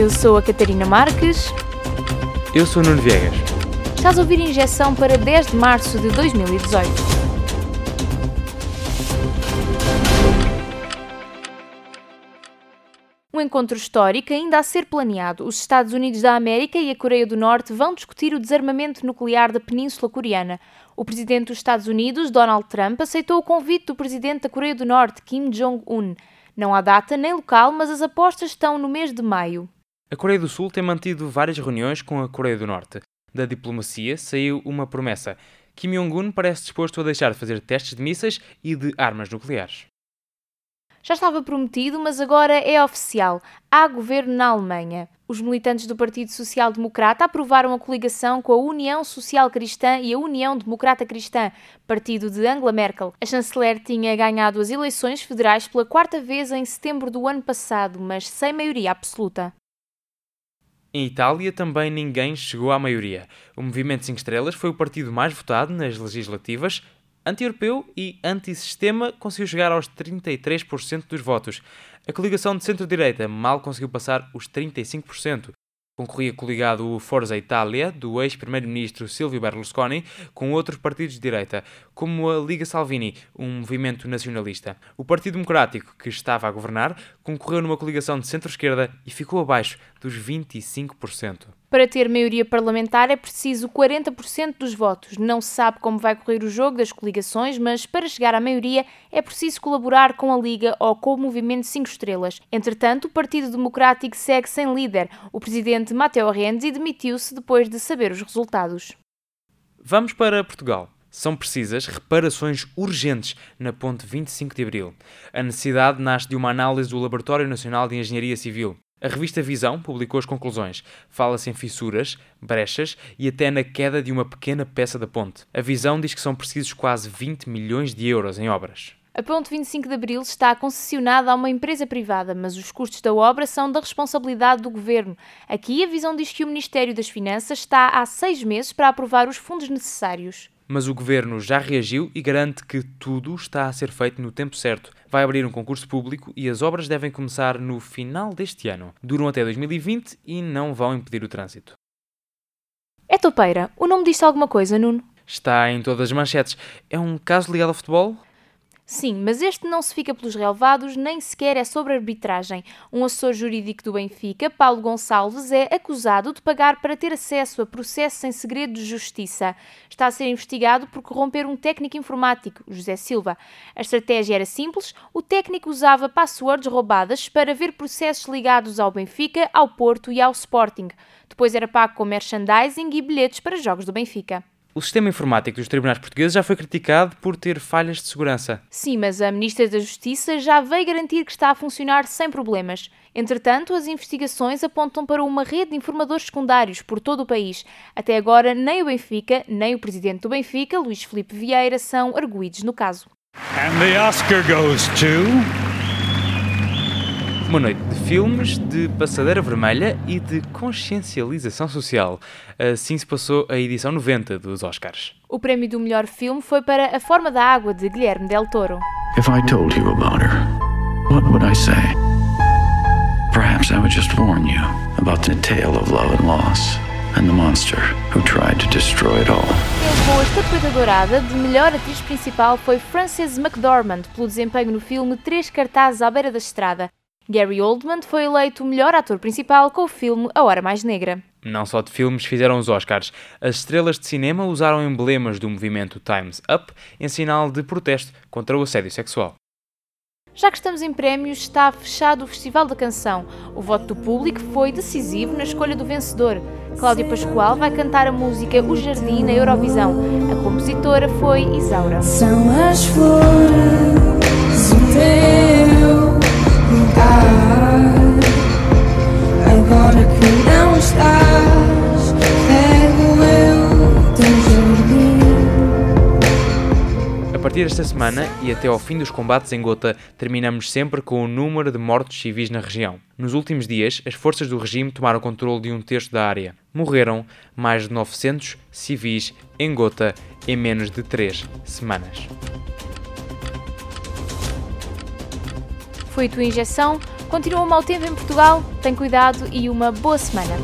Eu sou a Catarina Marques. Eu sou o Nuno Viegas. Estás a ouvir Injeção para 10 de março de 2018. Um encontro histórico ainda a ser planeado. Os Estados Unidos da América e a Coreia do Norte vão discutir o desarmamento nuclear da Península Coreana. O presidente dos Estados Unidos, Donald Trump, aceitou o convite do presidente da Coreia do Norte, Kim Jong-un. Não há data nem local, mas as apostas estão no mês de maio. A Coreia do Sul tem mantido várias reuniões com a Coreia do Norte. Da diplomacia saiu uma promessa. Kim Jong-un parece disposto a deixar de fazer testes de mísseis e de armas nucleares. Já estava prometido, mas agora é oficial. Há governo na Alemanha. Os militantes do Partido Social Democrata aprovaram a coligação com a União Social Cristã e a União Democrata Cristã, partido de Angela Merkel. A chanceler tinha ganhado as eleições federais pela quarta vez em setembro do ano passado, mas sem maioria absoluta. Em Itália também ninguém chegou à maioria. O Movimento 5 Estrelas foi o partido mais votado nas legislativas, anti-europeu e anti-sistema conseguiu chegar aos 33% dos votos. A coligação de centro-direita mal conseguiu passar os 35%. Concorria coligado o Forza Itália, do ex-primeiro-ministro Silvio Berlusconi, com outros partidos de direita, como a Liga Salvini, um movimento nacionalista. O Partido Democrático, que estava a governar, concorreu numa coligação de centro-esquerda e ficou abaixo dos 25%. Para ter maioria parlamentar é preciso 40% dos votos. Não se sabe como vai correr o jogo das coligações, mas para chegar à maioria é preciso colaborar com a Liga ou com o Movimento 5 Estrelas. Entretanto, o Partido Democrático segue sem líder. O presidente Matteo Renzi demitiu-se depois de saber os resultados. Vamos para Portugal. São precisas reparações urgentes na Ponte 25 de Abril. A necessidade nasce de uma análise do Laboratório Nacional de Engenharia Civil. A revista Visão publicou as conclusões. Fala-se em fissuras, brechas e até na queda de uma pequena peça da ponte. A Visão diz que são precisos quase 20 milhões de euros em obras. A ponte 25 de Abril está concessionada a uma empresa privada, mas os custos da obra são da responsabilidade do governo. Aqui a Visão diz que o Ministério das Finanças está há seis meses para aprovar os fundos necessários mas o governo já reagiu e garante que tudo está a ser feito no tempo certo. Vai abrir um concurso público e as obras devem começar no final deste ano. Duram até 2020 e não vão impedir o trânsito. É topeira. O nome diz alguma coisa, Nuno? Está em todas as manchetes. É um caso ligado ao futebol? Sim, mas este não se fica pelos relevados, nem sequer é sobre arbitragem. Um assessor jurídico do Benfica, Paulo Gonçalves, é acusado de pagar para ter acesso a processos em segredo de justiça. Está a ser investigado por corromper um técnico informático, José Silva. A estratégia era simples: o técnico usava passwords roubadas para ver processos ligados ao Benfica, ao Porto e ao Sporting. Depois era pago com merchandising e bilhetes para jogos do Benfica. O sistema informático dos tribunais portugueses já foi criticado por ter falhas de segurança. Sim, mas a Ministra da Justiça já veio garantir que está a funcionar sem problemas. Entretanto, as investigações apontam para uma rede de informadores secundários por todo o país. Até agora, nem o Benfica, nem o presidente do Benfica, Luís Felipe Vieira, são arguídos no caso. And the Oscar goes to uma noite de filmes, de passadeira vermelha e de consciencialização social. Assim se passou a edição 90 dos Oscars. O prémio do melhor filme foi para A Forma da Água, de Guilherme Del Toro. If I told you about her, what would I say? Perhaps I would just warn you about the tale of love and loss and the monster who tried to destroy it all. Levou a estatueta dourada de melhor atriz principal foi Frances McDormand pelo desempenho no filme Três Cartazes à Beira da Estrada. Gary Oldman foi eleito o melhor ator principal com o filme A Hora Mais Negra. Não só de filmes fizeram os Oscars. As estrelas de cinema usaram emblemas do movimento Times Up em sinal de protesto contra o assédio sexual. Já que estamos em prémios, está fechado o Festival da Canção. O voto do público foi decisivo na escolha do vencedor. Cláudia Pascoal vai cantar a música O Jardim na Eurovisão. A compositora foi Isaura. São as flores do teu partir desta semana e até ao fim dos combates em Gota, terminamos sempre com o número de mortos civis na região. Nos últimos dias, as forças do regime tomaram controle de um terço da área. Morreram mais de 900 civis em Gota em menos de três semanas. Foi tua injeção Continua um mau tempo em Portugal, tem cuidado e uma boa semana.